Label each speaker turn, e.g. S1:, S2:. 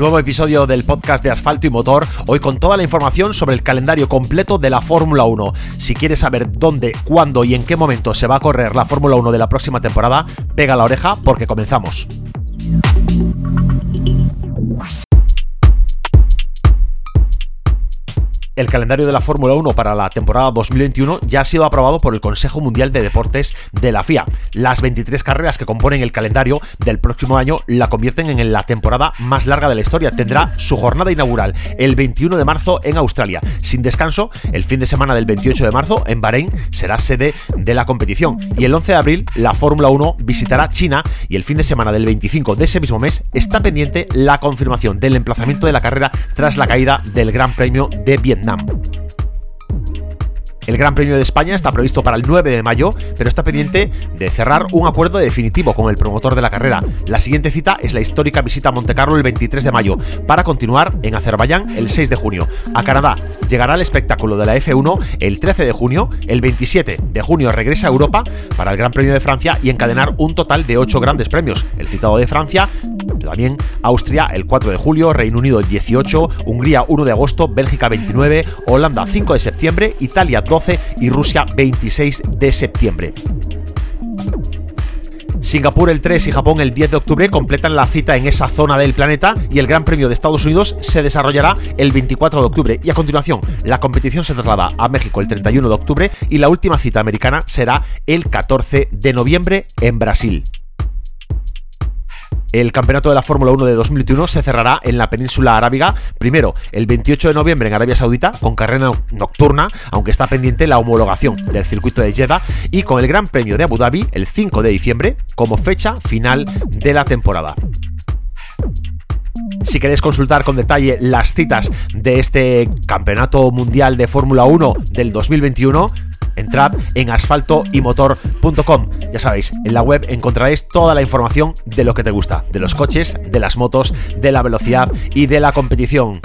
S1: Nuevo episodio del podcast de Asfalto y Motor, hoy con toda la información sobre el calendario completo de la Fórmula 1. Si quieres saber dónde, cuándo y en qué momento se va a correr la Fórmula 1 de la próxima temporada, pega la oreja porque comenzamos. El calendario de la Fórmula 1 para la temporada 2021 ya ha sido aprobado por el Consejo Mundial de Deportes de la FIA. Las 23 carreras que componen el calendario del próximo año la convierten en la temporada más larga de la historia. Tendrá su jornada inaugural el 21 de marzo en Australia. Sin descanso, el fin de semana del 28 de marzo en Bahrein será sede de la competición. Y el 11 de abril la Fórmula 1 visitará China y el fin de semana del 25 de ese mismo mes está pendiente la confirmación del emplazamiento de la carrera tras la caída del Gran Premio de Vietnam. El Gran Premio de España está previsto para el 9 de mayo, pero está pendiente de cerrar un acuerdo definitivo con el promotor de la carrera. La siguiente cita es la histórica visita a Montecarlo el 23 de mayo, para continuar en Azerbaiyán el 6 de junio. A Canadá llegará el espectáculo de la F1 el 13 de junio, el 27 de junio regresa a Europa para el Gran Premio de Francia y encadenar un total de 8 grandes premios. El citado de Francia, también Austria el 4 de julio, Reino Unido el 18, Hungría 1 de agosto, Bélgica 29, Holanda 5 de septiembre, Italia 12 y Rusia 26 de septiembre. Singapur el 3 y Japón el 10 de octubre completan la cita en esa zona del planeta y el Gran Premio de Estados Unidos se desarrollará el 24 de octubre. Y a continuación, la competición se traslada a México el 31 de octubre y la última cita americana será el 14 de noviembre en Brasil. El campeonato de la Fórmula 1 de 2021 se cerrará en la península arábiga, primero el 28 de noviembre en Arabia Saudita, con carrera nocturna, aunque está pendiente la homologación del circuito de Jeddah, y con el Gran Premio de Abu Dhabi el 5 de diciembre como fecha final de la temporada. Si queréis consultar con detalle las citas de este Campeonato Mundial de Fórmula 1 del 2021, entrad en asfaltoymotor.com. Ya sabéis, en la web encontraréis toda la información de lo que te gusta, de los coches, de las motos, de la velocidad y de la competición.